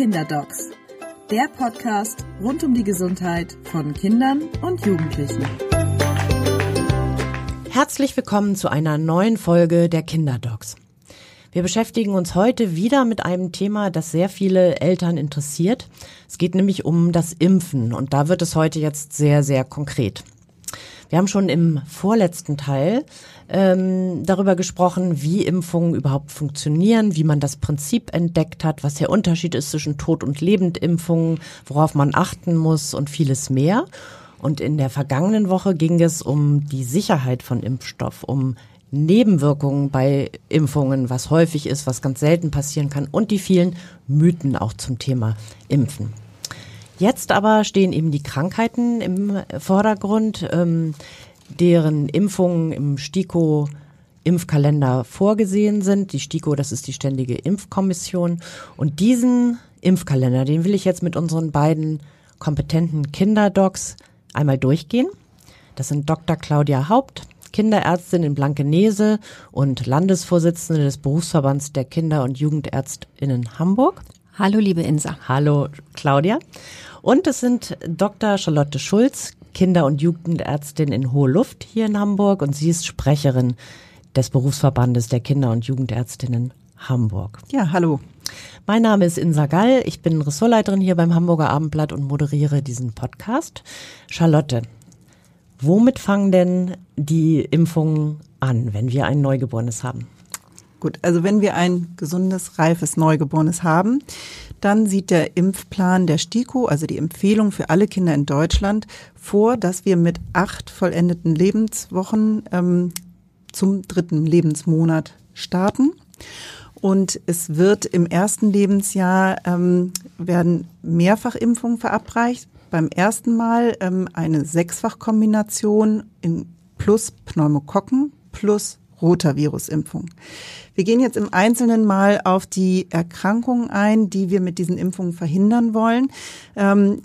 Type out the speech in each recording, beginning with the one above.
Kinderdocs, der Podcast rund um die Gesundheit von Kindern und Jugendlichen. Herzlich willkommen zu einer neuen Folge der Kinderdocs. Wir beschäftigen uns heute wieder mit einem Thema, das sehr viele Eltern interessiert. Es geht nämlich um das Impfen und da wird es heute jetzt sehr, sehr konkret. Wir haben schon im vorletzten Teil ähm, darüber gesprochen, wie Impfungen überhaupt funktionieren, wie man das Prinzip entdeckt hat, was der Unterschied ist zwischen Tod- und Lebendimpfungen, worauf man achten muss und vieles mehr. Und in der vergangenen Woche ging es um die Sicherheit von Impfstoff, um Nebenwirkungen bei Impfungen, was häufig ist, was ganz selten passieren kann und die vielen Mythen auch zum Thema Impfen. Jetzt aber stehen eben die Krankheiten im Vordergrund, ähm, deren Impfungen im STIKO Impfkalender vorgesehen sind. Die STIKO, das ist die Ständige Impfkommission. Und diesen Impfkalender, den will ich jetzt mit unseren beiden kompetenten Kinderdocs einmal durchgehen. Das sind Dr. Claudia Haupt, Kinderärztin in Blankenese und Landesvorsitzende des Berufsverbands der Kinder- und Jugendärztinnen Hamburg. Hallo, liebe Insa. Hallo, Claudia. Und es sind Dr. Charlotte Schulz, Kinder- und Jugendärztin in Hohe Luft hier in Hamburg und sie ist Sprecherin des Berufsverbandes der Kinder- und Jugendärztinnen Hamburg. Ja, hallo. Mein Name ist Insa Gall, ich bin Ressortleiterin hier beim Hamburger Abendblatt und moderiere diesen Podcast. Charlotte, womit fangen denn die Impfungen an, wenn wir ein Neugeborenes haben? Gut, also wenn wir ein gesundes, reifes Neugeborenes haben, dann sieht der Impfplan der STIKO, also die Empfehlung für alle Kinder in Deutschland, vor, dass wir mit acht vollendeten Lebenswochen ähm, zum dritten Lebensmonat starten. Und es wird im ersten Lebensjahr ähm, werden Mehrfachimpfungen verabreicht. Beim ersten Mal ähm, eine Sechsfachkombination in plus Pneumokokken plus Rotavirusimpfung. Wir gehen jetzt im Einzelnen mal auf die Erkrankungen ein, die wir mit diesen Impfungen verhindern wollen. Ähm,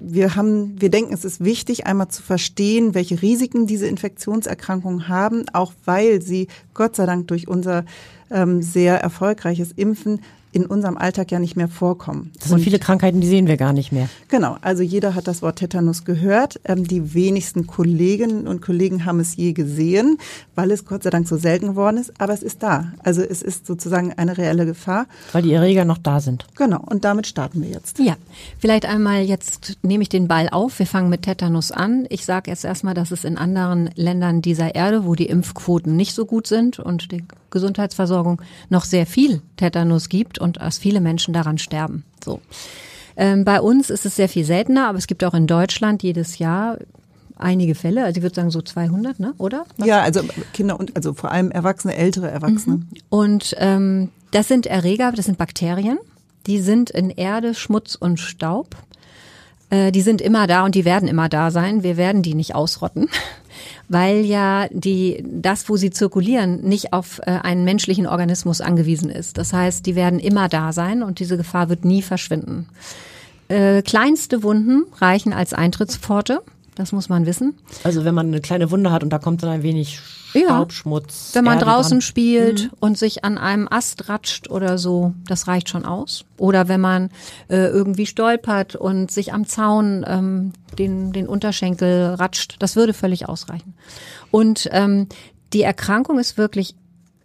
wir haben, wir denken, es ist wichtig, einmal zu verstehen, welche Risiken diese Infektionserkrankungen haben, auch weil sie Gott sei Dank durch unser ähm, sehr erfolgreiches Impfen in unserem Alltag ja nicht mehr vorkommen. Das sind und viele Krankheiten, die sehen wir gar nicht mehr. Genau, also jeder hat das Wort Tetanus gehört. Ähm, die wenigsten Kolleginnen und Kollegen haben es je gesehen, weil es Gott sei Dank so selten geworden ist. Aber es ist da. Also es ist sozusagen eine reelle Gefahr. Weil die Erreger noch da sind. Genau, und damit starten wir jetzt. Ja, vielleicht einmal jetzt nehme ich den Ball auf. Wir fangen mit Tetanus an. Ich sage jetzt erstmal, dass es in anderen Ländern dieser Erde, wo die Impfquoten nicht so gut sind und die Gesundheitsversorgung noch sehr viel Tetanus gibt und dass viele Menschen daran sterben. So. Ähm, bei uns ist es sehr viel seltener, aber es gibt auch in Deutschland jedes Jahr einige Fälle. Also ich würde sagen so 200, ne? Oder? Was? Ja, also Kinder und also vor allem Erwachsene, ältere Erwachsene. Mhm. Und ähm, das sind Erreger, das sind Bakterien. Die sind in Erde, Schmutz und Staub. Äh, die sind immer da und die werden immer da sein. Wir werden die nicht ausrotten, weil ja die das, wo sie zirkulieren, nicht auf äh, einen menschlichen Organismus angewiesen ist. Das heißt, die werden immer da sein und diese Gefahr wird nie verschwinden. Äh, kleinste Wunden reichen als Eintrittspforte. Das muss man wissen. Also wenn man eine kleine Wunde hat und da kommt dann ein wenig Staubschmutz. Ja, wenn man Erde draußen dran. spielt mhm. und sich an einem Ast ratscht oder so, das reicht schon aus. Oder wenn man äh, irgendwie stolpert und sich am Zaun ähm, den, den Unterschenkel ratscht, das würde völlig ausreichen. Und ähm, die Erkrankung ist wirklich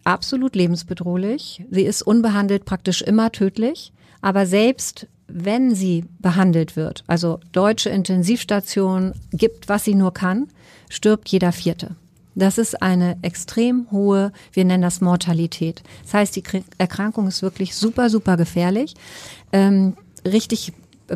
absolut lebensbedrohlich. Sie ist unbehandelt praktisch immer tödlich. Aber selbst wenn sie behandelt wird, also deutsche Intensivstation gibt, was sie nur kann, stirbt jeder Vierte. Das ist eine extrem hohe, wir nennen das Mortalität. Das heißt, die Erkrankung ist wirklich super, super gefährlich. Ähm, richtig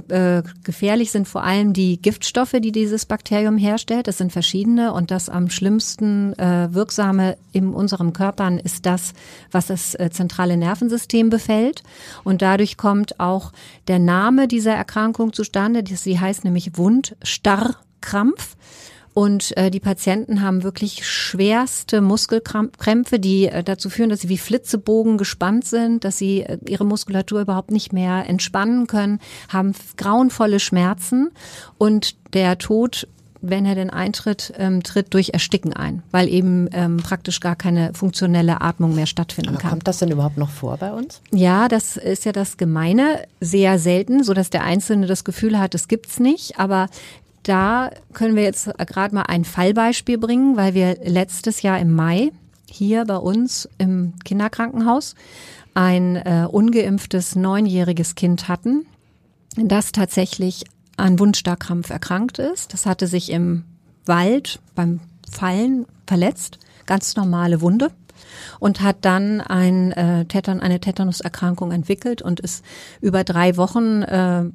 äh, gefährlich sind vor allem die Giftstoffe, die dieses Bakterium herstellt. Das sind verschiedene und das am schlimmsten äh, wirksame in unserem Körpern ist das, was das äh, zentrale Nervensystem befällt. Und dadurch kommt auch der Name dieser Erkrankung zustande. Sie heißt nämlich Wundstarrkrampf. Und äh, die Patienten haben wirklich schwerste Muskelkrämpfe, die äh, dazu führen, dass sie wie Flitzebogen gespannt sind, dass sie äh, ihre Muskulatur überhaupt nicht mehr entspannen können, haben grauenvolle Schmerzen und der Tod wenn er denn eintritt, ähm, tritt durch Ersticken ein, weil eben ähm, praktisch gar keine funktionelle Atmung mehr stattfinden Aber kann. kommt das denn überhaupt noch vor bei uns? Ja, das ist ja das Gemeine, sehr selten, so dass der Einzelne das Gefühl hat, es gibt's nicht. Aber da können wir jetzt gerade mal ein Fallbeispiel bringen, weil wir letztes Jahr im Mai hier bei uns im Kinderkrankenhaus ein äh, ungeimpftes neunjähriges Kind hatten, das tatsächlich an Wundstarkrampf erkrankt ist. Das hatte sich im Wald beim Fallen verletzt, ganz normale Wunde und hat dann ein, äh, Tetan, eine Tetanuserkrankung entwickelt und ist über drei Wochen äh,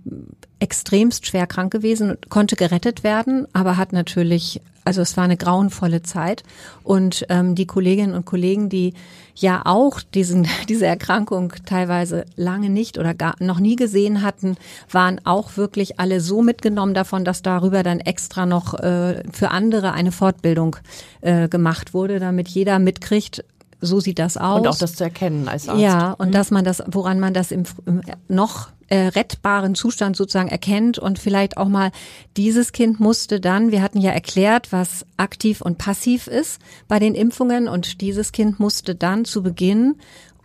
extremst schwer krank gewesen, konnte gerettet werden, aber hat natürlich, also es war eine grauenvolle Zeit. Und ähm, die Kolleginnen und Kollegen, die ja auch diesen, diese Erkrankung teilweise lange nicht oder gar noch nie gesehen hatten, waren auch wirklich alle so mitgenommen davon, dass darüber dann extra noch äh, für andere eine Fortbildung äh, gemacht wurde, damit jeder mitkriegt, so sieht das aus. Und auch das zu erkennen als Arzt. Ja, und dass man das, woran man das im, im noch äh, rettbaren Zustand sozusagen erkennt und vielleicht auch mal dieses Kind musste dann, wir hatten ja erklärt, was aktiv und passiv ist bei den Impfungen und dieses Kind musste dann zu Beginn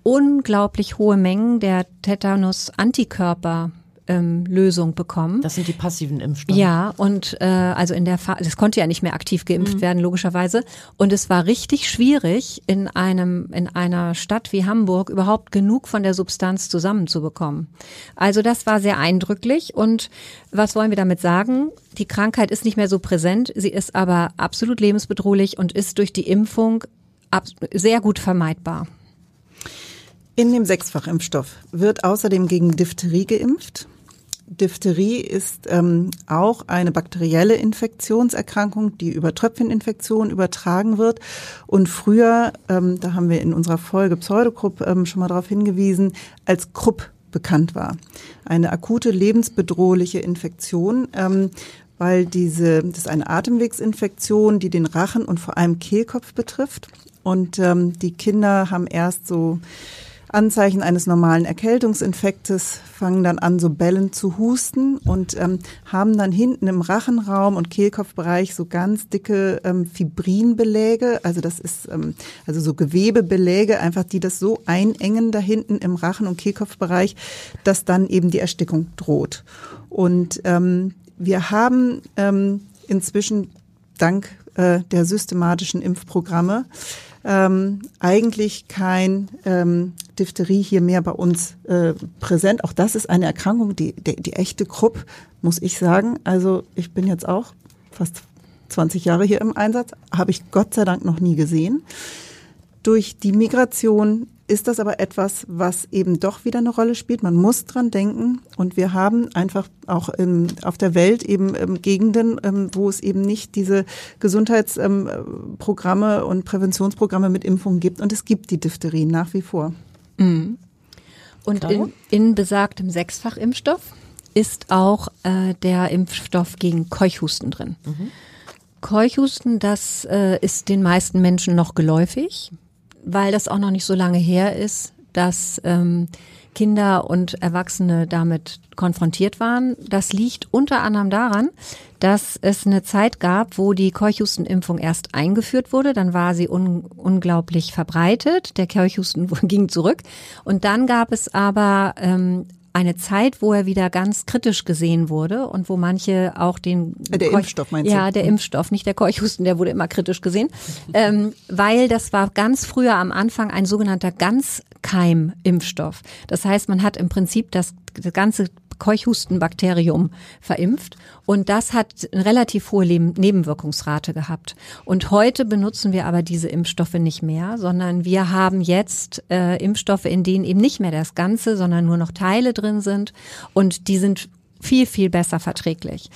unglaublich hohe Mengen der Tetanus-Antikörper ähm, Lösung bekommen. Das sind die passiven Impfstoffe. Ja, und äh, also in der Phase, das konnte ja nicht mehr aktiv geimpft Mhm. werden, logischerweise. Und es war richtig schwierig, in einem, in einer Stadt wie Hamburg überhaupt genug von der Substanz zusammenzubekommen. Also das war sehr eindrücklich. Und was wollen wir damit sagen? Die Krankheit ist nicht mehr so präsent, sie ist aber absolut lebensbedrohlich und ist durch die Impfung sehr gut vermeidbar. In dem Sechsfachimpfstoff wird außerdem gegen Diphtherie geimpft. Diphtherie ist ähm, auch eine bakterielle Infektionserkrankung, die über Tröpfcheninfektion übertragen wird. Und früher, ähm, da haben wir in unserer Folge Pseudokrupp ähm, schon mal darauf hingewiesen, als Krupp bekannt war. Eine akute lebensbedrohliche Infektion, ähm, weil diese, das ist eine Atemwegsinfektion, die den Rachen und vor allem Kehlkopf betrifft. Und ähm, die Kinder haben erst so Anzeichen eines normalen Erkältungsinfektes, fangen dann an, so bellend zu husten und ähm, haben dann hinten im Rachenraum und Kehlkopfbereich so ganz dicke ähm, Fibrinbeläge, also das ist ähm, also so Gewebebeläge, einfach die das so einengen da hinten im Rachen- und Kehlkopfbereich, dass dann eben die Erstickung droht. Und ähm, wir haben ähm, inzwischen dank äh, der systematischen Impfprogramme ähm, eigentlich kein ähm, Diphtherie hier mehr bei uns äh, präsent. Auch das ist eine Erkrankung, die, die, die echte Krupp, muss ich sagen. Also ich bin jetzt auch fast 20 Jahre hier im Einsatz, habe ich Gott sei Dank noch nie gesehen. Durch die Migration ist das aber etwas, was eben doch wieder eine Rolle spielt. Man muss dran denken und wir haben einfach auch ähm, auf der Welt eben ähm, Gegenden, ähm, wo es eben nicht diese Gesundheitsprogramme und Präventionsprogramme mit Impfungen gibt und es gibt die Diphtherie nach wie vor. Und in, in besagtem Sechsfachimpfstoff ist auch äh, der Impfstoff gegen Keuchhusten drin. Keuchhusten, das äh, ist den meisten Menschen noch geläufig, weil das auch noch nicht so lange her ist, dass ähm, Kinder und Erwachsene damit konfrontiert waren. Das liegt unter anderem daran, dass es eine Zeit gab, wo die Keuchhustenimpfung erst eingeführt wurde. Dann war sie un unglaublich verbreitet. Der Keuchhusten ging zurück. Und dann gab es aber ähm, eine Zeit, wo er wieder ganz kritisch gesehen wurde und wo manche auch den Äh, der Keuch- Impfstoff meinst du? Ja, der Impfstoff, nicht der Keuchhusten, der wurde immer kritisch gesehen, ähm, weil das war ganz früher am Anfang ein sogenannter Ganzkeimimpfstoff. Das heißt, man hat im Prinzip das, das ganze Keuchhustenbakterium verimpft und das hat eine relativ hohe Nebenwirkungsrate gehabt. Und heute benutzen wir aber diese Impfstoffe nicht mehr, sondern wir haben jetzt äh, Impfstoffe, in denen eben nicht mehr das Ganze, sondern nur noch Teile drin sind und die sind viel, viel besser verträglich.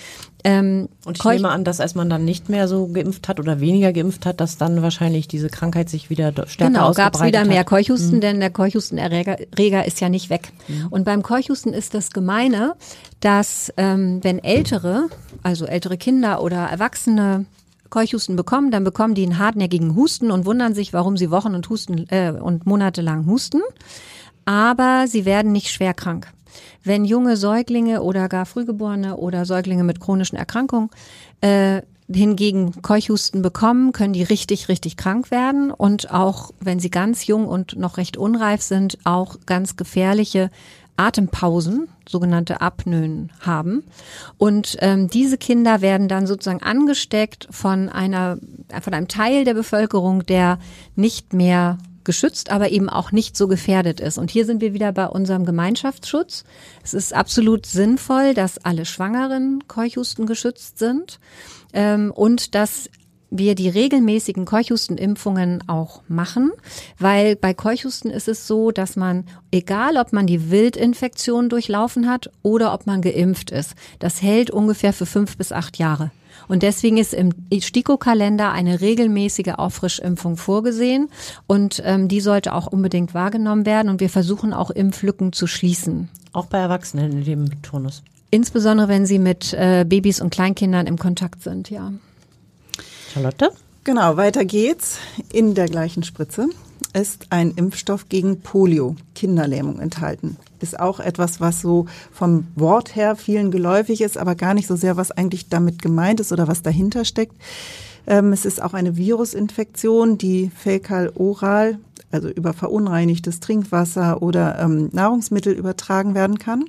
Ähm, Und ich nehme an, dass als man dann nicht mehr so geimpft hat oder weniger geimpft hat, dass dann wahrscheinlich diese Krankheit sich wieder stärker Genau, gab es ausgebreitet wieder mehr hat. Keuchhusten, Mhm. denn der Keuchhustenerreger Reger ist ja nicht weg. Und beim Keuchhusten ist das Gemeine, dass ähm, wenn Ältere, also ältere Kinder oder Erwachsene Keuchhusten bekommen, dann bekommen die einen hartnäckigen Husten und wundern sich, warum sie Wochen und Husten äh, und Monate lang husten. Aber sie werden nicht schwer krank. Wenn junge Säuglinge oder gar Frühgeborene oder Säuglinge mit chronischen Erkrankungen äh, hingegen Keuchhusten bekommen, können die richtig, richtig krank werden und auch, wenn sie ganz jung und noch recht unreif sind, auch ganz gefährliche Atempausen, sogenannte Apnoen haben. Und ähm, diese Kinder werden dann sozusagen angesteckt von einer, von einem Teil der Bevölkerung, der nicht mehr geschützt, aber eben auch nicht so gefährdet ist. Und hier sind wir wieder bei unserem Gemeinschaftsschutz. Es ist absolut sinnvoll, dass alle Schwangeren Keuchhusten geschützt sind ähm, und dass wir die regelmäßigen Keuchhustenimpfungen auch machen, weil bei Keuchhusten ist es so, dass man, egal ob man die Wildinfektion durchlaufen hat oder ob man geimpft ist, das hält ungefähr für fünf bis acht Jahre. Und deswegen ist im STIKO-Kalender eine regelmäßige Auffrischimpfung vorgesehen und ähm, die sollte auch unbedingt wahrgenommen werden und wir versuchen auch Impflücken zu schließen. Auch bei Erwachsenen in dem Turnus. Insbesondere wenn sie mit äh, Babys und Kleinkindern im Kontakt sind, ja. Charlotte? Genau, weiter geht's. In der gleichen Spritze ist ein Impfstoff gegen Polio, Kinderlähmung enthalten. Ist auch etwas, was so vom Wort her vielen geläufig ist, aber gar nicht so sehr, was eigentlich damit gemeint ist oder was dahinter steckt. Ähm, es ist auch eine Virusinfektion, die fäkal-oral, also über verunreinigtes Trinkwasser oder ähm, Nahrungsmittel übertragen werden kann.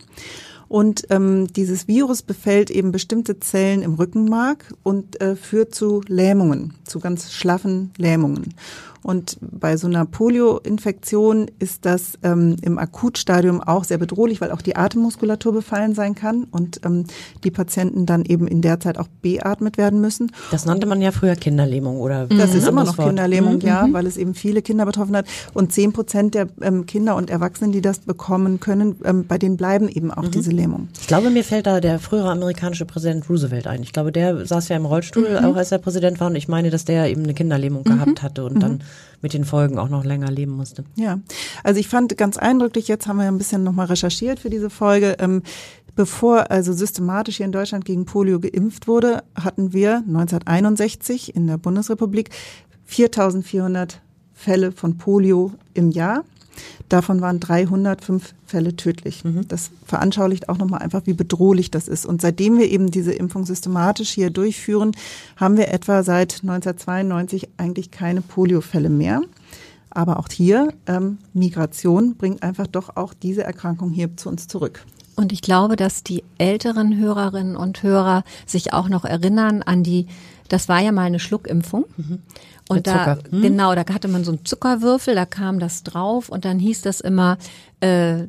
Und ähm, dieses Virus befällt eben bestimmte Zellen im Rückenmark und äh, führt zu Lähmungen, zu ganz schlaffen Lähmungen. Und bei so einer Polio-Infektion ist das ähm, im Akutstadium auch sehr bedrohlich, weil auch die Atemmuskulatur befallen sein kann und ähm, die Patienten dann eben in der Zeit auch beatmet werden müssen. Das nannte man ja früher Kinderlähmung oder Das ist immer noch Kinderlähmung, mhm. ja, weil es eben viele Kinder betroffen hat. Und zehn Prozent der ähm, Kinder und Erwachsenen, die das bekommen können, ähm, bei denen bleiben eben auch mhm. diese Lähmung. Ich glaube, mir fällt da der frühere amerikanische Präsident Roosevelt ein. Ich glaube, der saß ja im Rollstuhl, mhm. auch als er Präsident war. Und ich meine, dass der eben eine Kinderlähmung gehabt mhm. hatte und dann mit den Folgen auch noch länger leben musste. Ja, also ich fand ganz eindrücklich, jetzt haben wir ein bisschen nochmal recherchiert für diese Folge. Ähm, Bevor also systematisch hier in Deutschland gegen Polio geimpft wurde, hatten wir 1961 in der Bundesrepublik 4400 Fälle von Polio im Jahr. Davon waren 305 Fälle tödlich. Mhm. Das veranschaulicht auch nochmal einfach, wie bedrohlich das ist. Und seitdem wir eben diese Impfung systematisch hier durchführen, haben wir etwa seit 1992 eigentlich keine Poliofälle mehr. Aber auch hier, ähm, Migration bringt einfach doch auch diese Erkrankung hier zu uns zurück. Und ich glaube, dass die älteren Hörerinnen und Hörer sich auch noch erinnern an die, das war ja mal eine Schluckimpfung. Mhm. Und da, hm? genau, da hatte man so einen Zuckerwürfel, da kam das drauf und dann hieß das immer, äh,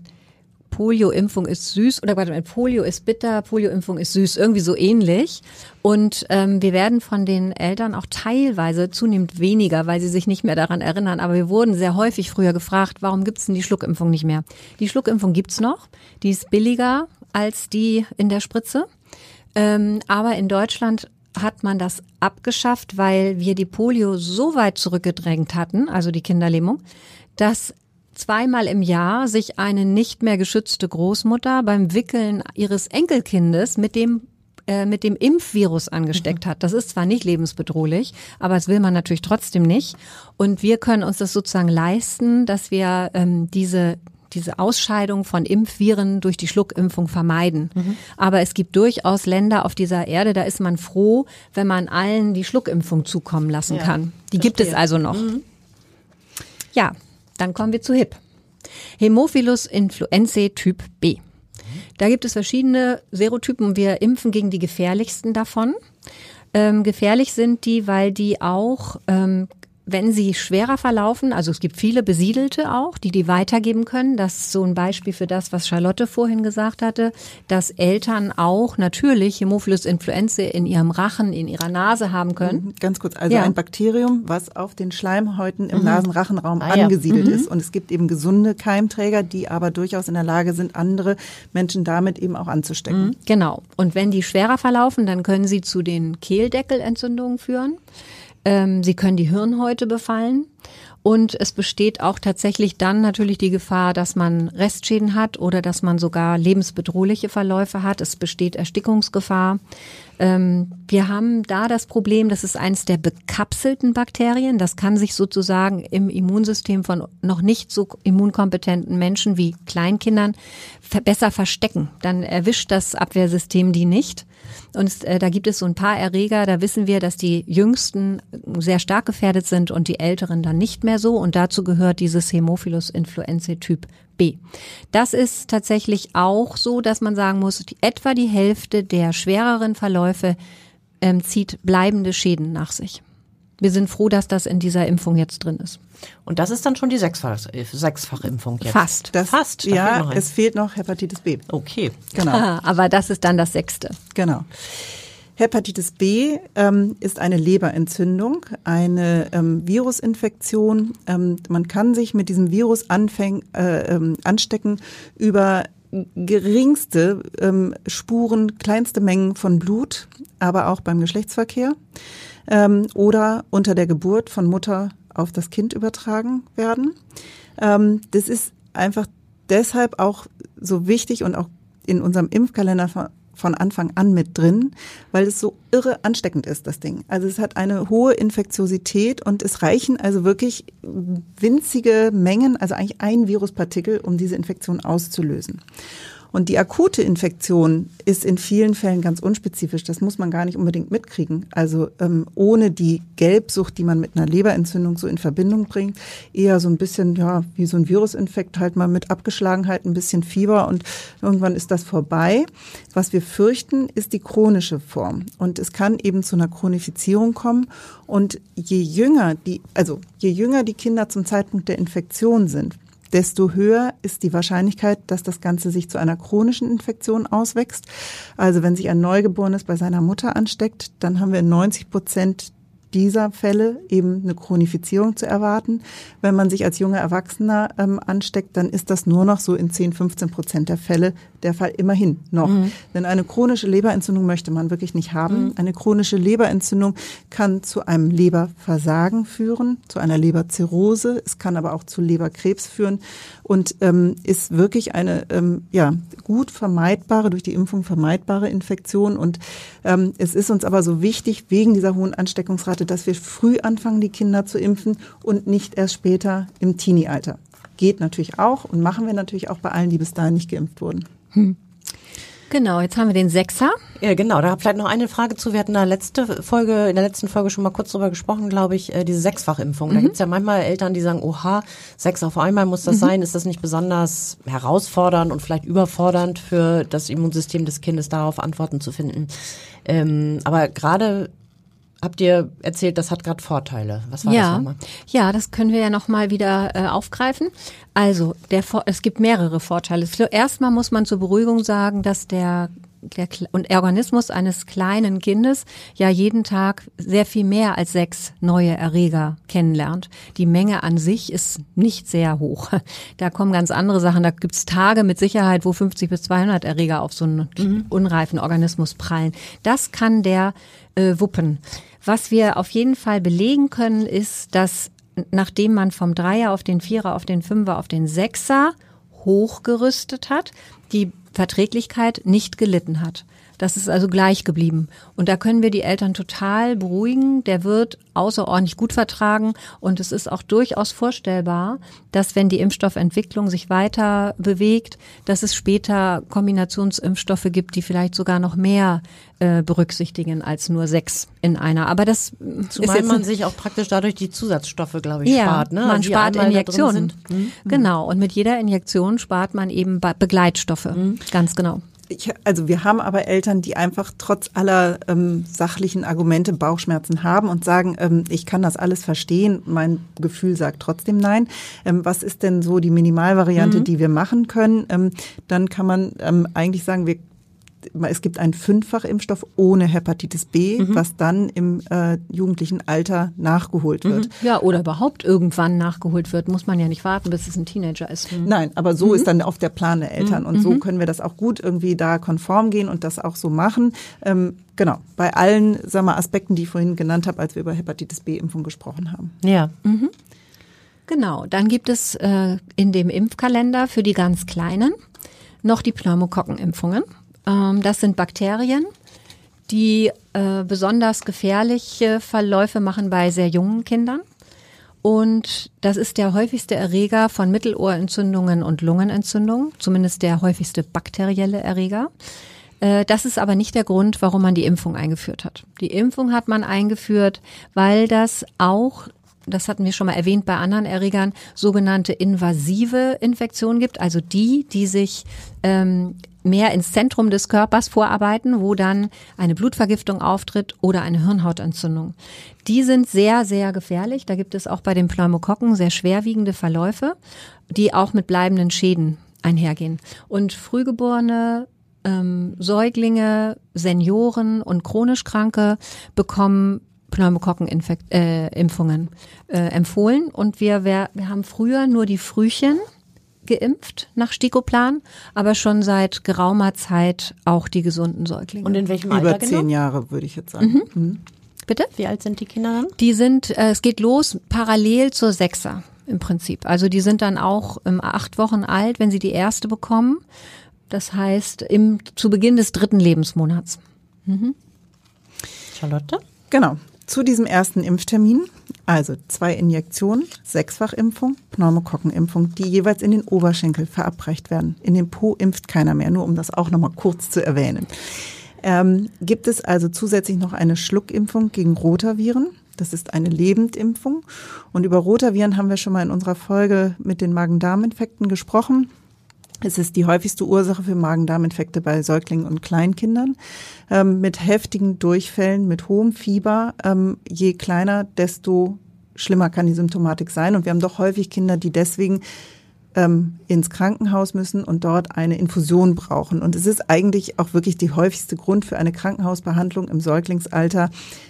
Polio-Impfung ist süß oder warte mal, Polio ist bitter, Polio-Impfung ist süß, irgendwie so ähnlich. Und ähm, wir werden von den Eltern auch teilweise zunehmend weniger, weil sie sich nicht mehr daran erinnern. Aber wir wurden sehr häufig früher gefragt, warum gibt's denn die Schluckimpfung nicht mehr? Die Schluckimpfung gibt's noch, die ist billiger als die in der Spritze. Ähm, aber in Deutschland hat man das abgeschafft, weil wir die Polio so weit zurückgedrängt hatten, also die Kinderlähmung, dass zweimal im Jahr sich eine nicht mehr geschützte Großmutter beim Wickeln ihres Enkelkindes mit dem äh, mit dem Impfvirus angesteckt mhm. hat. Das ist zwar nicht lebensbedrohlich, aber das will man natürlich trotzdem nicht. Und wir können uns das sozusagen leisten, dass wir ähm, diese diese Ausscheidung von Impfviren durch die Schluckimpfung vermeiden. Mhm. Aber es gibt durchaus Länder auf dieser Erde, da ist man froh, wenn man allen die Schluckimpfung zukommen lassen ja, kann. Die gibt es also noch. Mhm. Ja, dann kommen wir zu HIP. Hämophilus influenzae Typ B. Da gibt es verschiedene Serotypen. Wir impfen gegen die gefährlichsten davon. Ähm, gefährlich sind die, weil die auch ähm, wenn sie schwerer verlaufen, also es gibt viele Besiedelte auch, die die weitergeben können. Das ist so ein Beispiel für das, was Charlotte vorhin gesagt hatte, dass Eltern auch natürlich Hämophilus influenzae in ihrem Rachen, in ihrer Nase haben können. Mhm, ganz kurz, also ja. ein Bakterium, was auf den Schleimhäuten im mhm. Nasenrachenraum ah, angesiedelt ja. mhm. ist. Und es gibt eben gesunde Keimträger, die aber durchaus in der Lage sind, andere Menschen damit eben auch anzustecken. Mhm, genau. Und wenn die schwerer verlaufen, dann können sie zu den Kehldeckelentzündungen führen. Ähm, sie können die Hirnhäute befallen. Und es besteht auch tatsächlich dann natürlich die Gefahr, dass man Restschäden hat oder dass man sogar lebensbedrohliche Verläufe hat. Es besteht Erstickungsgefahr. Ähm, wir haben da das Problem, das ist eines der bekapselten Bakterien. Das kann sich sozusagen im Immunsystem von noch nicht so immunkompetenten Menschen wie Kleinkindern besser verstecken. Dann erwischt das Abwehrsystem die nicht. Und äh, da gibt es so ein paar Erreger, da wissen wir, dass die Jüngsten sehr stark gefährdet sind und die Älteren dann nicht mehr so. Und dazu gehört dieses Hämophilus influenzae Typ B. Das ist tatsächlich auch so, dass man sagen muss, die, etwa die Hälfte der schwereren Verläufe ähm, zieht bleibende Schäden nach sich. Wir sind froh, dass das in dieser Impfung jetzt drin ist. Und das ist dann schon die Sechsfach Sechsfachimpfung jetzt. Fast. Das, Fast, Ja, es fehlt noch Hepatitis B. Okay. Genau. Aber das ist dann das Sechste. Genau. Hepatitis B ähm, ist eine Leberentzündung, eine ähm, Virusinfektion. Ähm, man kann sich mit diesem Virus anfäng, äh, ähm, anstecken über geringste ähm, Spuren, kleinste Mengen von Blut, aber auch beim Geschlechtsverkehr ähm, oder unter der Geburt von Mutter auf das Kind übertragen werden. Ähm, das ist einfach deshalb auch so wichtig und auch in unserem Impfkalender von, Anfang an mit drin, weil es so irre ansteckend ist, das Ding. Also es hat eine hohe Infektiosität und es reichen also wirklich winzige Mengen, also eigentlich ein Viruspartikel, um diese Infektion auszulösen. Und die akute Infektion ist in vielen Fällen ganz unspezifisch. Das muss man gar nicht unbedingt mitkriegen. Also ähm, ohne die Gelbsucht, die man mit einer Leberentzündung so in Verbindung bringt, eher so ein bisschen ja wie so ein Virusinfekt halt mal mit Abgeschlagenheit, ein bisschen Fieber und irgendwann ist das vorbei. Was wir fürchten, ist die chronische Form und es kann eben zu einer Chronifizierung kommen. Und je jünger die, also je jünger die Kinder zum Zeitpunkt der Infektion sind, desto höher ist die Wahrscheinlichkeit, dass das Ganze sich zu einer chronischen Infektion auswächst. Also wenn sich ein Neugeborenes bei seiner Mutter ansteckt, dann haben wir in 90 Prozent dieser Fälle eben eine Chronifizierung zu erwarten. Wenn man sich als junger Erwachsener ähm, ansteckt, dann ist das nur noch so in 10, 15 Prozent der Fälle der Fall immerhin noch. Mhm. Denn eine chronische Leberentzündung möchte man wirklich nicht haben. Mhm. Eine chronische Leberentzündung kann zu einem Leberversagen führen, zu einer Leberzirrhose. Es kann aber auch zu Leberkrebs führen und ähm, ist wirklich eine ähm, ja gut vermeidbare durch die Impfung vermeidbare Infektion. Und ähm, es ist uns aber so wichtig wegen dieser hohen Ansteckungsrate, dass wir früh anfangen, die Kinder zu impfen und nicht erst später im Teenie-Alter. Geht natürlich auch und machen wir natürlich auch bei allen, die bis dahin nicht geimpft wurden. Genau, jetzt haben wir den Sechser. Ja, genau. Da vielleicht noch eine Frage zu. Wir hatten da letzte Folge, in der letzten Folge schon mal kurz drüber gesprochen, glaube ich, äh, diese Sechsfachimpfung. Da gibt's ja manchmal Eltern, die sagen, oha, sechs auf einmal muss das sein. Ist das nicht besonders herausfordernd und vielleicht überfordernd für das Immunsystem des Kindes, darauf Antworten zu finden? Ähm, aber gerade habt ihr erzählt, das hat gerade Vorteile. Was war das Ja, nochmal? ja, das können wir ja noch mal wieder äh, aufgreifen. Also, der, es gibt mehrere Vorteile. Erstmal muss man zur Beruhigung sagen, dass der der und Organismus eines kleinen Kindes ja jeden Tag sehr viel mehr als sechs neue Erreger kennenlernt. Die Menge an sich ist nicht sehr hoch. Da kommen ganz andere Sachen. Da gibt's Tage mit Sicherheit, wo 50 bis 200 Erreger auf so einen unreifen Organismus prallen. Das kann der äh, wuppen. Was wir auf jeden Fall belegen können, ist, dass nachdem man vom Dreier auf den Vierer, auf den Fünfer, auf den Sechser hochgerüstet hat, die Verträglichkeit nicht gelitten hat. Das ist also gleich geblieben. Und da können wir die Eltern total beruhigen. Der wird außerordentlich gut vertragen. Und es ist auch durchaus vorstellbar, dass wenn die Impfstoffentwicklung sich weiter bewegt, dass es später Kombinationsimpfstoffe gibt, die vielleicht sogar noch mehr äh, berücksichtigen als nur sechs in einer. Aber das ist Zumal jetzt man sich auch praktisch dadurch die Zusatzstoffe, glaube ich, ja, spart. Ne? man die spart Injektionen. Mhm. Genau. Und mit jeder Injektion spart man eben Be- Begleitstoffe. Mhm. Ganz genau. Ich, also wir haben aber Eltern, die einfach trotz aller ähm, sachlichen Argumente Bauchschmerzen haben und sagen, ähm, ich kann das alles verstehen, mein Gefühl sagt trotzdem nein. Ähm, was ist denn so die Minimalvariante, die wir machen können? Ähm, dann kann man ähm, eigentlich sagen, wir es gibt einen Fünffach-Impfstoff ohne Hepatitis B, was dann im äh, jugendlichen Alter nachgeholt wird. Ja, oder überhaupt irgendwann nachgeholt wird, muss man ja nicht warten, bis es ein Teenager ist. Nein, aber so ist dann oft der Plan der Eltern und so können wir das auch gut irgendwie da konform gehen und das auch so machen. Ähm, genau, bei allen sag mal, Aspekten, die ich vorhin genannt habe, als wir über Hepatitis B-Impfung gesprochen haben. Ja. Genau. Dann gibt es äh, in dem Impfkalender für die ganz Kleinen noch die Pneumokokkenimpfungen. Ähm, das sind Bakterien, die äh, besonders gefährliche Verläufe machen bei sehr jungen Kindern. Und das ist der häufigste Erreger von Mittelohrentzündungen und Lungenentzündungen, zumindest der häufigste bakterielle Erreger. Äh, das ist aber nicht der Grund, warum man die Impfung eingeführt hat. Die Impfung hat man eingeführt, weil das auch das hatten wir schon mal erwähnt bei anderen Erregern, sogenannte invasive Infektionen gibt, also die, die sich ähm, mehr ins Zentrum des Körpers vorarbeiten, wo dann eine Blutvergiftung auftritt oder eine Hirnhautentzündung. Die sind sehr, sehr gefährlich. Da gibt es auch bei den Pneumokokken sehr schwerwiegende Verläufe, die auch mit bleibenden Schäden einhergehen. Und Frühgeborene ähm, Säuglinge, Senioren und chronisch Kranke bekommen Pneumokokken-Impfungen äh, äh, empfohlen. Und wir, wir, wir haben früher nur die Frühchen geimpft nach Stikoplan, aber schon seit geraumer Zeit auch die gesunden Säuglinge. Und in welchem Über Alter zehn genau? Jahre, würde ich jetzt sagen. Mhm. Bitte? Wie alt sind die Kinder dann? Die sind, äh, es geht los parallel zur Sechser im Prinzip. Also die sind dann auch ähm, acht Wochen alt, wenn sie die erste bekommen. Das heißt, im, zu Beginn des dritten Lebensmonats. Charlotte? Genau. Zu diesem ersten Impftermin, also zwei Injektionen, Sechsfachimpfung, Pneumokokkenimpfung, die jeweils in den Oberschenkel verabreicht werden. In den Po impft keiner mehr, nur um das auch nochmal kurz zu erwähnen. Ähm, gibt es also zusätzlich noch eine Schluckimpfung gegen Rotaviren. Das ist eine Lebendimpfung. Und über Rotaviren haben wir schon mal in unserer Folge mit den Magen-Darm-Infekten gesprochen. Es ist die häufigste Ursache für Magen-Darm-Infekte bei Säuglingen und Kleinkindern ähm, mit heftigen Durchfällen, mit hohem Fieber. Ähm, je kleiner, desto schlimmer kann die Symptomatik sein. Und wir haben doch häufig Kinder, die deswegen ähm, ins Krankenhaus müssen und dort eine Infusion brauchen. Und es ist eigentlich auch wirklich die häufigste Grund für eine Krankenhausbehandlung im Säuglingsalter,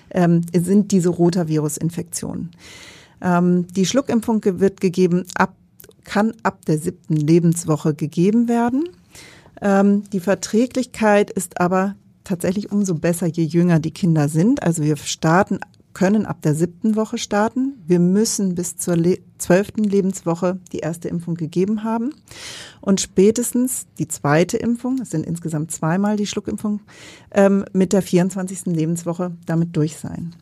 ähm, sind diese Rotavirus-Infektionen. Ähm, die Schluckimpfung wird gegeben ab kann ab der siebten Lebenswoche gegeben werden. Ähm, die Verträglichkeit ist aber tatsächlich umso besser, je jünger die Kinder sind. Also wir starten, können ab der siebten Woche starten. Wir müssen bis zur le zwölften Lebenswoche die erste Impfung gegeben haben. Und spätestens die zweite Impfung, es sind insgesamt zweimal die Schluckimpfung, ähm, mit der 24. Lebenswoche damit durch sein.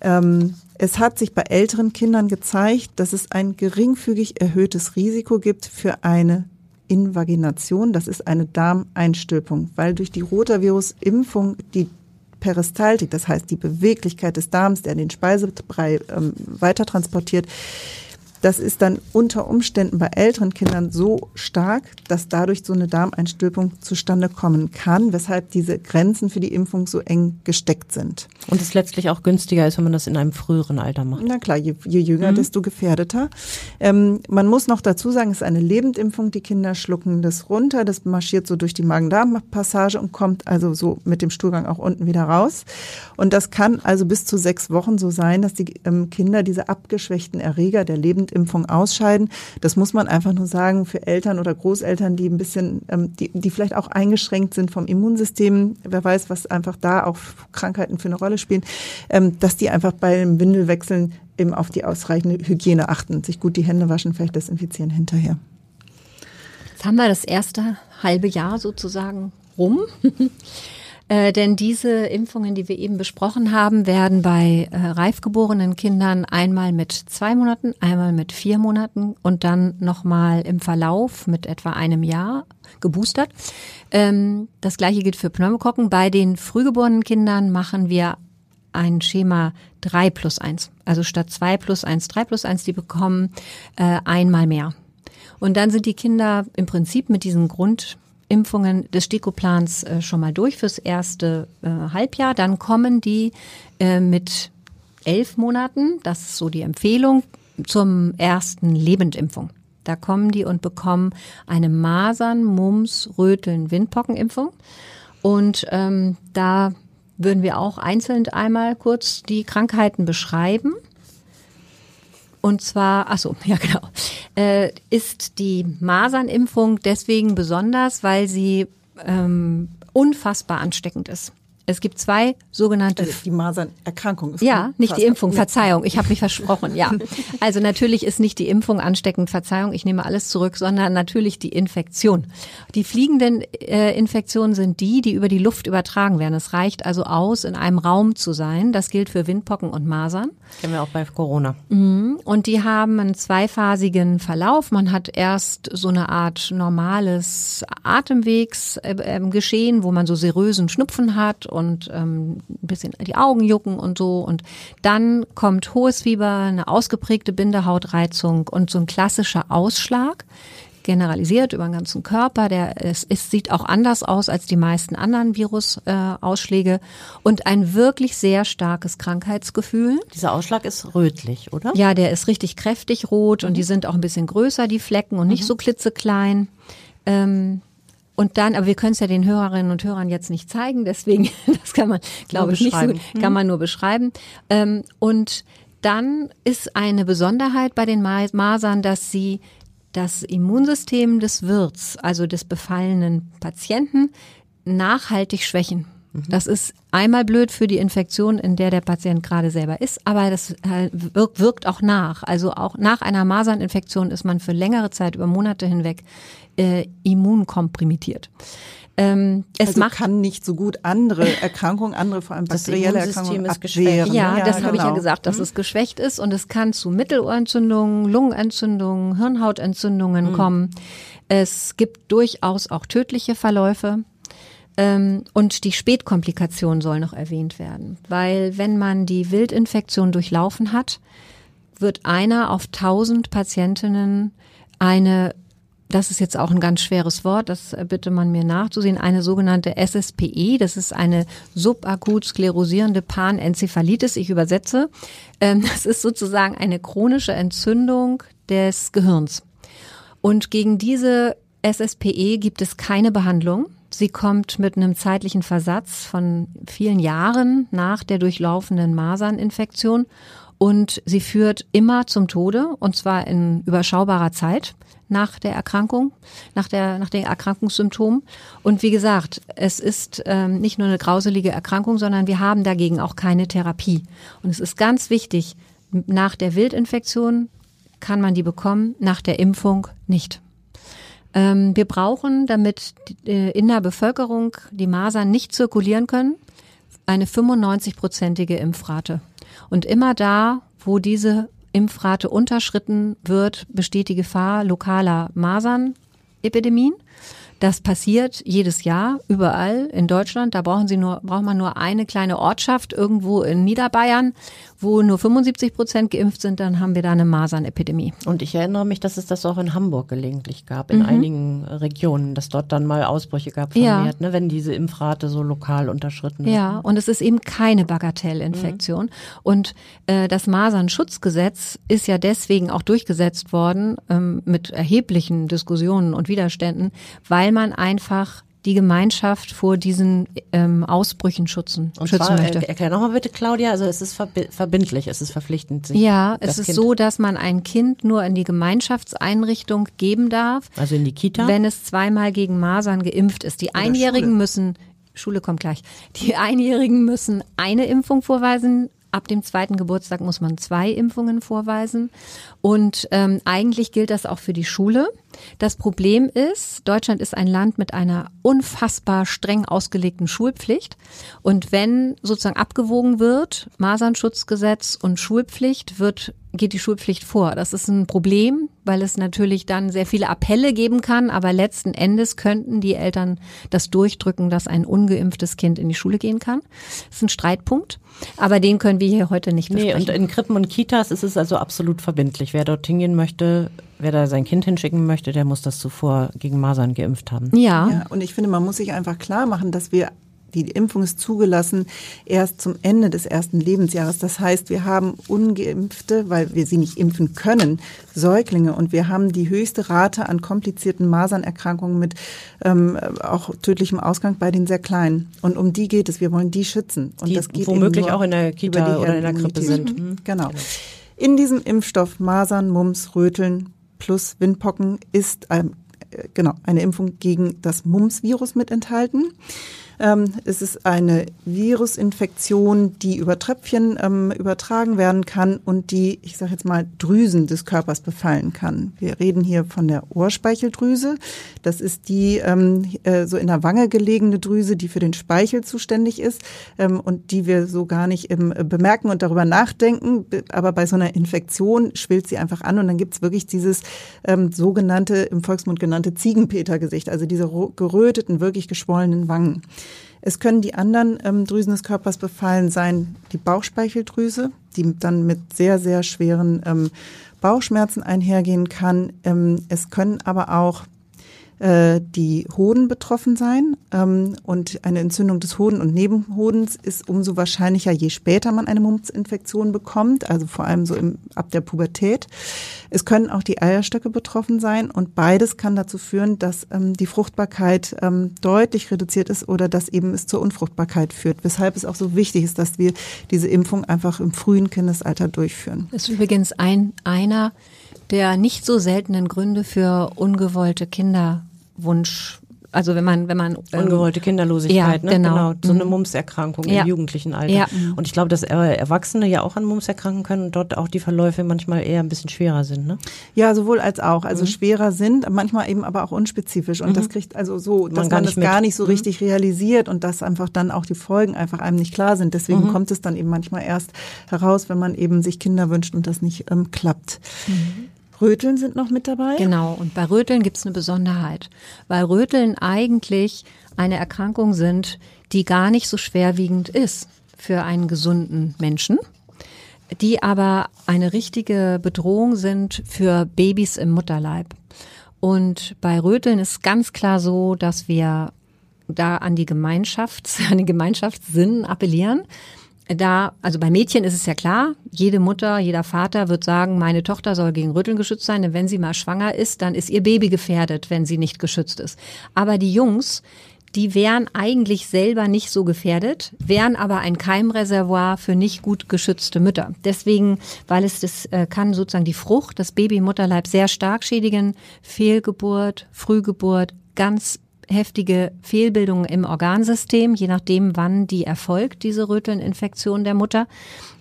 Ähm, es hat sich bei älteren Kindern gezeigt, dass es ein geringfügig erhöhtes Risiko gibt für eine Invagination. Das ist eine Darmeinstülpung, weil durch die Rotavirus-Impfung die Peristaltik, das heißt die Beweglichkeit des Darms, der den Speisebrei ähm, weitertransportiert, das ist dann unter Umständen bei älteren Kindern so stark, dass dadurch so eine Darmeinstülpung zustande kommen kann, weshalb diese Grenzen für die Impfung so eng gesteckt sind. Und es letztlich auch günstiger ist, wenn man das in einem früheren Alter macht. Na klar, je, je jünger, desto gefährdeter. Ähm, man muss noch dazu sagen, es ist eine Lebendimpfung. Die Kinder schlucken das runter. Das marschiert so durch die Magen-Darm-Passage und kommt also so mit dem Stuhlgang auch unten wieder raus. Und das kann also bis zu sechs Wochen so sein, dass die ähm, Kinder diese abgeschwächten Erreger der Lebendimpfung ausscheiden. Das muss man einfach nur sagen für Eltern oder Großeltern, die ein bisschen, ähm, die, die vielleicht auch eingeschränkt sind vom Immunsystem. Wer weiß, was einfach da auch Krankheiten für eine Rolle spielen, ähm, dass die einfach beim Windelwechseln eben auf die ausreichende Hygiene achten, sich gut die Hände waschen, vielleicht desinfizieren hinterher. Jetzt haben wir das erste halbe Jahr sozusagen rum. Äh, denn diese Impfungen, die wir eben besprochen haben, werden bei äh, reifgeborenen Kindern einmal mit zwei Monaten, einmal mit vier Monaten und dann nochmal im Verlauf mit etwa einem Jahr geboostert. Ähm, das gleiche gilt für Pneumokokken. Bei den frühgeborenen Kindern machen wir ein Schema 3 plus 1. Also statt 2 plus 1, 3 plus 1, die bekommen äh, einmal mehr. Und dann sind die Kinder im Prinzip mit diesen Grundimpfungen des Stikoplans äh, schon mal durch fürs erste äh, Halbjahr. Dann kommen die äh, mit elf Monaten, das ist so die Empfehlung, zum ersten Lebendimpfung. Da kommen die und bekommen eine Masern, Mumps, Röteln, Windpockenimpfung. Und ähm, da würden wir auch einzeln einmal kurz die Krankheiten beschreiben. Und zwar, ach so, ja genau, äh, ist die Masernimpfung deswegen besonders, weil sie ähm, unfassbar ansteckend ist. Es gibt zwei sogenannte Also die Masernerkrankung ist ja, nicht die Impfung. Verzeihung, ich habe mich versprochen, ja. Also natürlich ist nicht die Impfung ansteckend, Verzeihung, ich nehme alles zurück, sondern natürlich die Infektion. Die fliegenden äh, Infektionen sind die, die über die Luft übertragen werden. Es reicht also aus, in einem Raum zu sein. Das gilt für Windpocken und Masern. Kennen wir auch bei Corona. Und die haben einen zweiphasigen Verlauf. Man hat erst so eine Art normales Atemwegsgeschehen, wo man so serösen Schnupfen hat und ähm, ein bisschen die Augen jucken und so. Und dann kommt hohes Fieber, eine ausgeprägte Bindehautreizung und so ein klassischer Ausschlag generalisiert über den ganzen Körper. Der es, es sieht auch anders aus als die meisten anderen Virusausschläge äh, und ein wirklich sehr starkes Krankheitsgefühl. Dieser Ausschlag ist rötlich, oder? Ja, der ist richtig kräftig rot und die sind auch ein bisschen größer, die Flecken, und nicht so klitzeklein. Ähm, und dann, aber wir können es ja den Hörerinnen und Hörern jetzt nicht zeigen, deswegen, das kann man, glaube ich, nicht so, gut, kann man nur beschreiben. Ähm, und dann ist eine Besonderheit bei den Ma- Masern, dass sie das Immunsystem des Wirts, also des befallenen Patienten, nachhaltig schwächen. Das ist einmal blöd für die Infektion, in der der Patient gerade selber ist, aber das äh, wirkt auch nach. Also auch nach einer Maserninfektion ist man für längere Zeit, über Monate hinweg, äh, immunkomprimiert. Ähm, es also macht kann nicht so gut andere Erkrankungen, andere vor allem Das bakterielle Erkrankungen ist geschwächt. abwehren. ja, das habe ich ja genau. gesagt, dass es geschwächt ist und es kann zu Mittelohrentzündungen, Lungenentzündungen, Hirnhautentzündungen kommen. Es gibt durchaus auch tödliche Verläufe. Ähm, und die Spätkomplikation soll noch erwähnt werden, weil wenn man die Wildinfektion durchlaufen hat, wird einer auf 1000 Patientinnen eine, das ist jetzt auch ein ganz schweres Wort, das bitte man mir nachzusehen, eine sogenannte SSPE, das ist eine subakut sklerosierende Panenzephalitis, ich übersetze. Ähm, Das ist sozusagen eine chronische Entzündung des Gehirns. Und gegen diese SSPE gibt es keine Behandlung. Sie kommt mit einem zeitlichen Versatz von vielen Jahren nach der durchlaufenden Maserninfektion und sie führt immer zum Tode und zwar in überschaubarer Zeit nach der Erkrankung, nach der nach den Erkrankungssymptomen. Und wie gesagt, es ist ähm, nicht nur eine grauselige Erkrankung, sondern wir haben dagegen auch keine Therapie. Und es ist ganz wichtig, nach der Wildinfektion kann man die bekommen, nach der Impfung nicht. Ähm, wir brauchen, damit äh, in der Bevölkerung die Masern nicht zirkulieren können, eine 95-prozentige Impfrate. Und immer da, wo diese Impfrate unterschritten wird, besteht die Gefahr lokaler Masernepidemien. Das passiert jedes Jahr überall in Deutschland. Da brauchen Sie nur, braucht man nur eine kleine Ortschaft irgendwo in Niederbayern, wo nur 75 Prozent geimpft sind, dann haben wir da eine Masernepidemie. Und ich erinnere mich, dass es das auch in Hamburg gelegentlich gab, Mhm. in einigen Regionen, dass dort dann mal Ausbrüche gab Ja. vermehrt, ne, wenn diese Impfrate so lokal unterschritten wird. Ja, und es ist eben keine Bagatellinfektion. Und äh, das Masernschutzgesetz ist ja deswegen auch durchgesetzt worden ähm, mit erheblichen Diskussionen und Widerständen, weil man einfach die Gemeinschaft vor diesen ähm, Ausbrüchen schützen, Und schützen zwar, möchte. er- erklär nochmal bitte, Claudia, also es ist verbi verbindlich, es ist verpflichtend. Ja, es ist kind, so, dass man ein Kind nur in die Gemeinschaftseinrichtung geben darf, Also in die Kita? wenn es zweimal gegen Masern geimpft ist. Die Einjährigen Schule. müssen, Schule kommt gleich, die Einjährigen müssen eine Impfung vorweisen. Ab dem zweiten Geburtstag muss man zwei Impfungen vorweisen. Und ähm, eigentlich gilt das auch für die Schule. Das Problem ist, Deutschland ist ein Land mit einer unfassbar streng ausgelegten Schulpflicht. Und wenn sozusagen abgewogen wird, Masernschutzgesetz und Schulpflicht, wird geht die Schulpflicht vor. Das ist ein Problem, weil es natürlich dann sehr viele Appelle geben kann, aber letzten Endes könnten die Eltern das durchdrücken, dass ein ungeimpftes Kind in die Schule gehen kann. Das ist ein Streitpunkt, aber den können wir hier heute nicht Nee, besprechen. und in Krippen und Kitas ist es also absolut verbindlich. Wer dort hingehen möchte, wer da sein Kind hinschicken möchte, der muss das zuvor gegen Masern geimpft haben. ja, Ja, und ich finde, man muss sich einfach klar machen, dass wir die Impfung ist zugelassen erst zum Ende des ersten Lebensjahres. Das heißt, wir haben ungeimpfte, weil wir sie nicht impfen können, Säuglinge und wir haben die höchste Rate an komplizierten Masernerkrankungen mit ähm, auch tödlichem Ausgang bei den sehr Kleinen. Und um die geht es. Wir wollen die schützen. Und Die das geht womöglich auch in der Kita oder in der Krippe sind. Mhm. Genau. In diesem Impfstoff Masern, Mumps, Röteln plus Windpocken ist ähm, äh, genau eine Impfung gegen das Mumps-Virus mit enthalten. Ähm, es ist eine Virusinfektion, die über Tröpfchen ähm, übertragen werden kann und die, ich sage jetzt mal, Drüsen des Körpers befallen kann. Wir reden hier von der Ohrspeicheldrüse. Das ist die ähm, äh, so in der Wange gelegene Drüse, die für den Speichel zuständig ist ähm, und die wir so gar nicht ähm, bemerken und darüber nachdenken. Aber bei so einer Infektion schwillt sie einfach an und dann gibt's wirklich dieses ähm, sogenannte, im Volksmund genannte Ziegenpetergesicht, also diese geröteten, wirklich geschwollenen Wangen. Es können die anderen ähm, Drüsen des Körpers befallen sein, die Bauchspeicheldrüse, die dann mit sehr, sehr schweren ähm, Bauchschmerzen einhergehen kann. Ähm, es können aber auch äh, die Hoden betroffen sein. Ähm, und eine Entzündung des Hoden- und Nebenhodens ist umso wahrscheinlicher, je später man eine Mumpsinfektion bekommt, also vor allem so im, ab der Pubertät. Es können auch die Eierstöcke betroffen sein und beides kann dazu führen, dass ähm, die Fruchtbarkeit ähm, deutlich reduziert ist oder dass eben es zur Unfruchtbarkeit führt. Weshalb es auch so wichtig ist, dass wir diese Impfung einfach im frühen Kindesalter durchführen. Das ist übrigens ein, einer der nicht so seltenen Gründe für ungewollte Kinder Wunsch also wenn man, wenn man ähm, ungewollte Kinderlosigkeit, ja, ne? genau. genau, so eine mhm. Mumpserkrankung ja. im jugendlichen Alter. Ja. Und ich glaube, dass Erwachsene ja auch an Mumps erkranken können und dort auch die Verläufe manchmal eher ein bisschen schwerer sind. Ne? Ja, sowohl als auch. Also mhm. schwerer sind, manchmal eben aber auch unspezifisch. Und mhm. das kriegt also so, dass man, man das mit. gar nicht so mhm. richtig realisiert und dass einfach dann auch die Folgen einfach einem nicht klar sind. Deswegen mhm. kommt es dann eben manchmal erst heraus, wenn man eben sich Kinder wünscht und das nicht ähm, klappt. Röteln sind noch mit dabei? Genau, und bei Röteln gibt es eine Besonderheit, weil Röteln eigentlich eine Erkrankung sind, die gar nicht so schwerwiegend ist für einen gesunden Menschen, die aber eine richtige Bedrohung sind für Babys im Mutterleib. Und bei Röteln ist ganz klar so, dass wir da an die Gemeinschafts-, an den Gemeinschaftssinn appellieren da, also bei Mädchen ist es ja klar, jede Mutter, jeder Vater wird sagen, meine Tochter soll gegen Rütteln geschützt sein, denn wenn sie mal schwanger ist, dann ist ihr Baby gefährdet, wenn sie nicht geschützt ist. Aber die Jungs, die wären eigentlich selber nicht so gefährdet, wären aber ein Keimreservoir für nicht gut geschützte Mütter. Deswegen, weil es das äh, kann sozusagen die Frucht, das Baby im Mutterleib sehr stark schädigen, Fehlgeburt, Frühgeburt, ganz heftige Fehlbildungen im Organsystem, je nachdem, wann die erfolgt, diese Rötelninfektion der Mutter.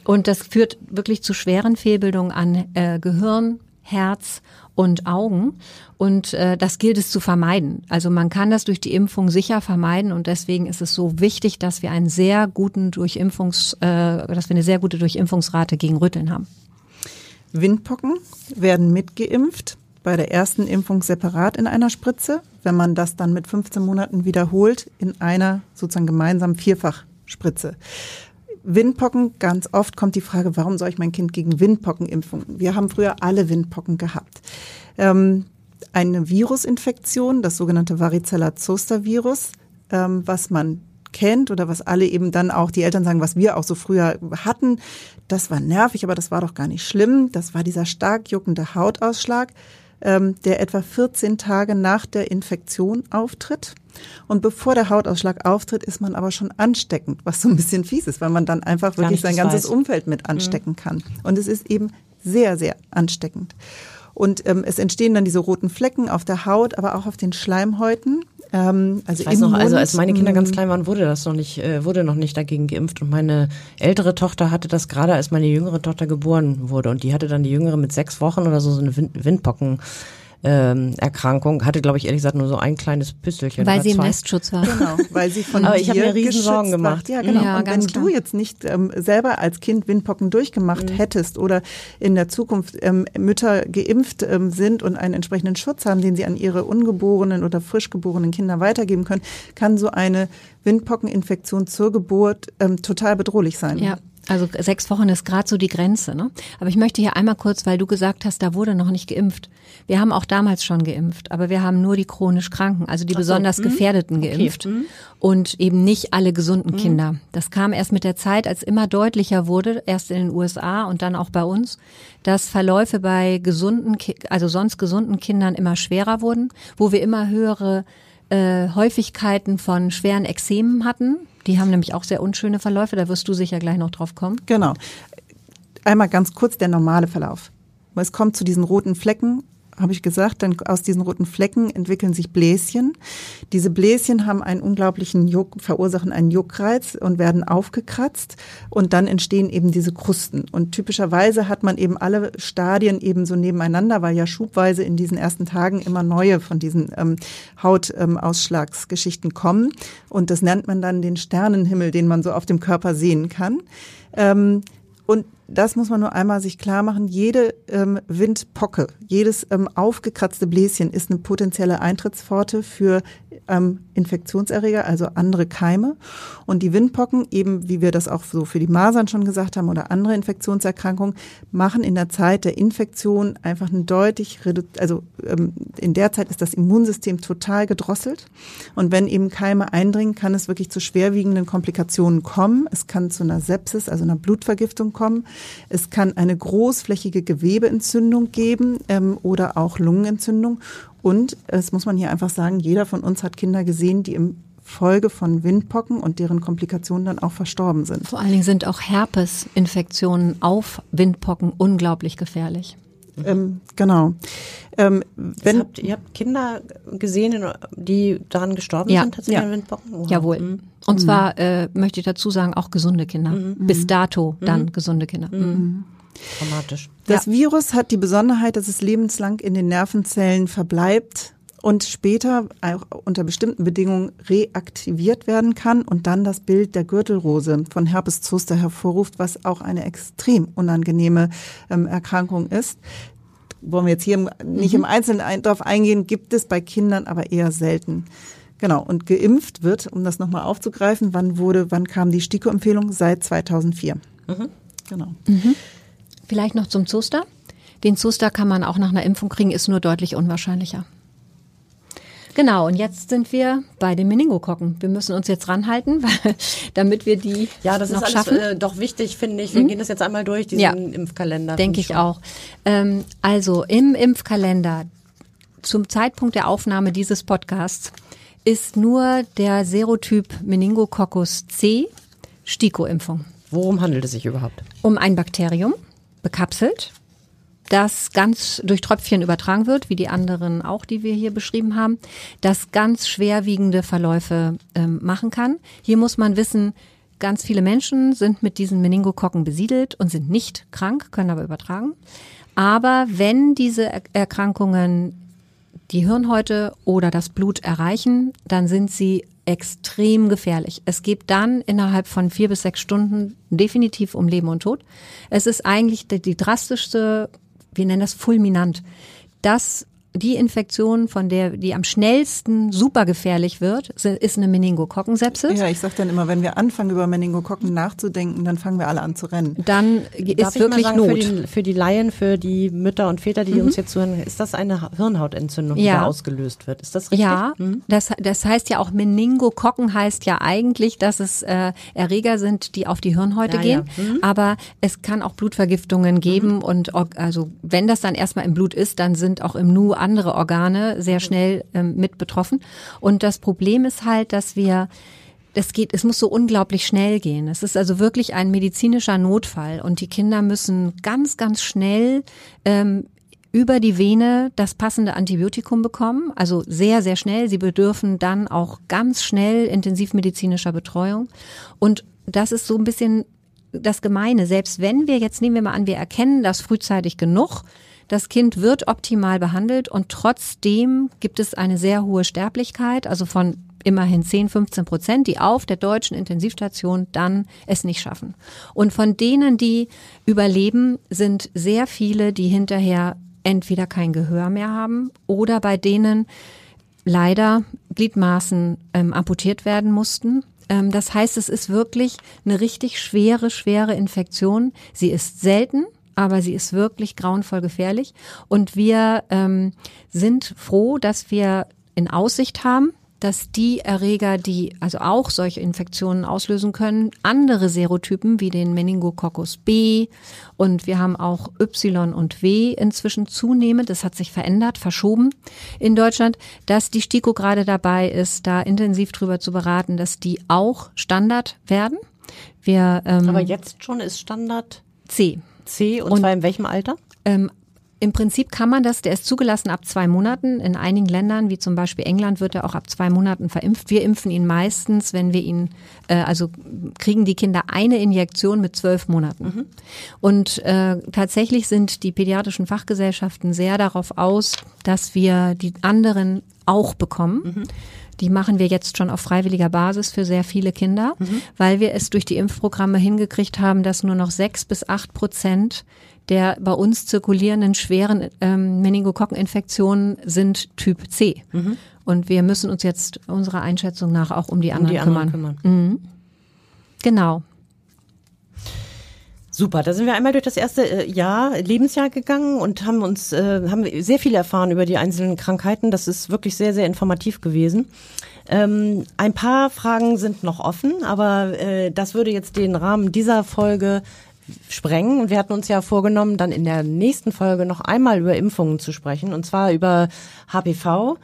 Und das führt wirklich zu schweren Fehlbildungen an äh, Gehirn, Herz und Augen. Und äh, das gilt es zu vermeiden. Also man kann das durch die Impfung sicher vermeiden und deswegen ist es so wichtig, dass wir einen sehr guten Durchimpfungs, äh, dass wir eine sehr gute Durchimpfungsrate gegen Rütteln haben. Windpocken werden mitgeimpft bei der ersten Impfung separat in einer Spritze, wenn man das dann mit 15 Monaten wiederholt in einer sozusagen gemeinsamen Vierfachspritze. Windpocken, ganz oft kommt die Frage, warum soll ich mein Kind gegen Windpocken impfen? Wir haben früher alle Windpocken gehabt. Ähm, eine Virusinfektion, das sogenannte Varicella-Zoster-Virus, ähm, was man kennt oder was alle eben dann auch die Eltern sagen, was wir auch so früher hatten, das war nervig, aber das war doch gar nicht schlimm. Das war dieser stark juckende Hautausschlag ähm, der etwa 14 Tage nach der Infektion auftritt. Und bevor der Hautausschlag auftritt, ist man aber schon ansteckend, was so ein bisschen fies ist, weil man dann einfach wirklich sein ganzes weiß. Umfeld mit mhm. anstecken mhm. kann. Und es ist eben sehr, sehr ansteckend. Und ähm, es entstehen dann diese roten Flecken auf der Haut, aber auch auf den Schleimhäuten. Ähm, also ich weiß noch, also als meine Kinder ganz klein waren, wurde das noch nicht, äh, wurde noch nicht dagegen geimpft. Und meine ältere Tochter hatte das gerade, als meine jüngere Tochter geboren wurde. Und die hatte dann die jüngere mit sechs Wochen oder so, so eine Windpocken ähm, Erkrankung. Hatte, glaube ich, ehrlich gesagt nur so ein kleines Püstelchen. Weil sie im Nestschutz war. Genau, weil sie von Aber ich habe mir riesen Sorgen gemacht. Ja, genau. Ja, und wenn klar. du jetzt nicht ähm, selber als Kind Windpocken durchgemacht mhm. hättest oder in der Zukunft ähm, Mütter geimpft ähm, sind und einen entsprechenden Schutz haben, den sie an ihre ungeborenen oder frisch geborenen Kinder weitergeben können, kann so eine Windpockeninfektion zur Geburt ähm, total bedrohlich sein. Ja, also sechs Wochen ist gerade so die Grenze. Ne? Aber ich möchte hier einmal kurz, weil du gesagt hast, da wurde noch nicht geimpft. Wir haben auch damals schon geimpft, aber wir haben nur die chronisch Kranken, also die so, besonders mh. Gefährdeten geimpft okay. und eben nicht alle gesunden mh. Kinder. Das kam erst mit der Zeit, als immer deutlicher wurde, erst in den USA und dann auch bei uns, dass Verläufe bei gesunden, also sonst gesunden Kindern immer schwerer wurden, wo wir immer höhere äh, Häufigkeiten von schweren Ekzemen hatten. Die haben nämlich auch sehr unschöne Verläufe, da wirst du sicher gleich noch drauf kommen. Genau. Einmal ganz kurz der normale Verlauf. Es kommt zu diesen roten Flecken habe ich gesagt, dann aus diesen roten Flecken entwickeln sich Bläschen. Diese Bläschen haben einen unglaublichen Juck, verursachen einen Juckreiz und werden aufgekratzt und dann entstehen eben diese Krusten. Und typischerweise hat man eben alle Stadien eben so nebeneinander, weil ja schubweise in diesen ersten Tagen immer neue von diesen ähm, Hautausschlagsgeschichten ähm, kommen. Und das nennt man dann den Sternenhimmel, den man so auf dem Körper sehen kann. Ähm, und das muss man nur einmal sich klar machen. Jede ähm, Windpocke, jedes ähm, aufgekratzte Bläschen ist eine potenzielle Eintrittspforte für ähm, Infektionserreger, also andere Keime. Und die Windpocken, eben wie wir das auch so für die Masern schon gesagt haben oder andere Infektionserkrankungen, machen in der Zeit der Infektion einfach ein deutlich, also ähm, in der Zeit ist das Immunsystem total gedrosselt. Und wenn eben Keime eindringen, kann es wirklich zu schwerwiegenden Komplikationen kommen. Es kann zu einer Sepsis, also einer Blutvergiftung kommen. Es kann eine großflächige Gewebeentzündung geben ähm, oder auch Lungenentzündung. Und es muss man hier einfach sagen, jeder von uns hat Kinder gesehen, die im Folge von Windpocken und deren Komplikationen dann auch verstorben sind. Vor allen Dingen sind auch Herpesinfektionen auf Windpocken unglaublich gefährlich. Ähm, genau. Ähm, wenn habt, ihr habt Kinder gesehen, die daran gestorben ja, sind, tatsächlich ja. an Windpocken? Wow. Jawohl. Mhm. Und zwar äh, möchte ich dazu sagen, auch gesunde Kinder. Mhm. Bis dato dann mhm. gesunde Kinder. Mhm. mhm. Dramatisch. Das ja. Virus hat die Besonderheit, dass es lebenslang in den Nervenzellen verbleibt und später auch unter bestimmten Bedingungen reaktiviert werden kann und dann das Bild der Gürtelrose von Herpes zoster hervorruft, was auch eine extrem unangenehme ähm, Erkrankung ist. Wollen wir jetzt hier nicht mhm. im Einzelnen darauf eingehen, gibt es bei Kindern aber eher selten. Genau, und geimpft wird, um das nochmal aufzugreifen, wann wurde, wann kam die STIKO-Empfehlung? Seit 2004. Mhm. Genau. Mhm. Vielleicht noch zum Zoster. Den Zoster kann man auch nach einer Impfung kriegen, ist nur deutlich unwahrscheinlicher. Genau, und jetzt sind wir bei den Meningokokken. Wir müssen uns jetzt ranhalten, weil, damit wir die Ja, das noch ist alles äh, doch wichtig, finde ich. Wir mhm. gehen das jetzt einmal durch, diesen ja, Impfkalender. Denke ich auch. Ähm, also im Impfkalender zum Zeitpunkt der Aufnahme dieses Podcasts ist nur der Serotyp Meningococcus C Stiko-Impfung. Worum handelt es sich überhaupt? Um ein Bakterium, bekapselt, das ganz durch Tröpfchen übertragen wird, wie die anderen auch, die wir hier beschrieben haben, das ganz schwerwiegende Verläufe ähm, machen kann. Hier muss man wissen, ganz viele Menschen sind mit diesen Meningokokken besiedelt und sind nicht krank, können aber übertragen. Aber wenn diese Erkrankungen die Hirnhäute oder das Blut erreichen, dann sind sie extrem gefährlich. Es geht dann innerhalb von vier bis sechs Stunden definitiv um Leben und Tod. Es ist eigentlich die, die drastischste, wir nennen das fulminant. Das die Infektion, von der die am schnellsten super gefährlich wird, ist eine Meningokokkensepsis. Ja, ich sage dann immer, wenn wir anfangen über Meningokokken nachzudenken, dann fangen wir alle an zu rennen. Dann Darf ist wirklich sagen, Not. Für die, für die Laien, für die Mütter und Väter, die mhm. uns jetzt zuhören, ist das eine Hirnhautentzündung, die ja. da ausgelöst wird? Ist das richtig? Ja, mhm. das, das heißt ja auch Meningokokken heißt ja eigentlich, dass es äh, Erreger sind, die auf die Hirnhäute ja, gehen. Ja. Mhm. Aber es kann auch Blutvergiftungen geben mhm. und also wenn das dann erstmal im Blut ist, dann sind auch im Nu andere Organe sehr schnell ähm, mit betroffen. Und das Problem ist halt, dass wir es geht, es muss so unglaublich schnell gehen. Es ist also wirklich ein medizinischer Notfall und die Kinder müssen ganz, ganz schnell ähm, über die Vene das passende Antibiotikum bekommen, also sehr, sehr schnell. Sie bedürfen dann auch ganz schnell intensivmedizinischer Betreuung. Und das ist so ein bisschen das Gemeine. Selbst wenn wir, jetzt nehmen wir mal an, wir erkennen das frühzeitig genug, das Kind wird optimal behandelt und trotzdem gibt es eine sehr hohe Sterblichkeit, also von immerhin 10, 15 Prozent, die auf der deutschen Intensivstation dann es nicht schaffen. Und von denen, die überleben, sind sehr viele, die hinterher entweder kein Gehör mehr haben oder bei denen leider Gliedmaßen ähm, amputiert werden mussten. Ähm, das heißt, es ist wirklich eine richtig schwere, schwere Infektion. Sie ist selten aber sie ist wirklich grauenvoll gefährlich. Und wir ähm, sind froh, dass wir in Aussicht haben, dass die Erreger, die also auch solche Infektionen auslösen können, andere Serotypen wie den Meningococcus B und wir haben auch Y und W inzwischen zunehmend, das hat sich verändert, verschoben in Deutschland, dass die STIKO gerade dabei ist, da intensiv drüber zu beraten, dass die auch Standard werden. Wir, ähm, Aber jetzt schon ist Standard C. C und, und zwar in welchem Alter? Ähm, Im Prinzip kann man das, der ist zugelassen ab zwei Monaten. In einigen Ländern, wie zum Beispiel England, wird er auch ab zwei Monaten verimpft. Wir impfen ihn meistens, wenn wir ihn, äh, also kriegen die Kinder eine Injektion mit zwölf Monaten. Mhm. Und äh, tatsächlich sind die pädiatrischen Fachgesellschaften sehr darauf aus, dass wir die anderen auch bekommen. Mhm. Die machen wir jetzt schon auf freiwilliger Basis für sehr viele Kinder, mhm. weil wir es durch die Impfprogramme hingekriegt haben, dass nur noch sechs bis acht Prozent der bei uns zirkulierenden schweren ähm, Meningokokkeninfektionen sind Typ C. Mhm. Und wir müssen uns jetzt unserer Einschätzung nach auch um die anderen, um die anderen kümmern. kümmern. Mhm. Genau. Super, da sind wir einmal durch das erste äh, Jahr, Lebensjahr gegangen und haben uns, äh, haben sehr viel erfahren über die einzelnen Krankheiten. Das ist wirklich sehr, sehr informativ gewesen. Ähm, ein paar Fragen sind noch offen, aber äh, das würde jetzt den Rahmen dieser Folge sprengen. Und wir hatten uns ja vorgenommen, dann in der nächsten Folge noch einmal über Impfungen zu sprechen, und zwar über HPV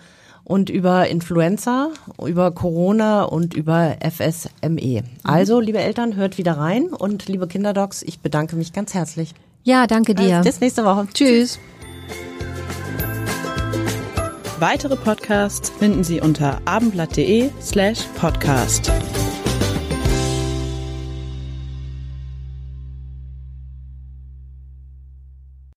und über Influenza, über Corona und über FSME. Also, liebe Eltern, hört wieder rein und liebe Kinderdocs, ich bedanke mich ganz herzlich. Ja, danke dir. bis nächste Woche. Tschüss. Weitere Podcasts finden Sie unter abendblatt.de slash podcast.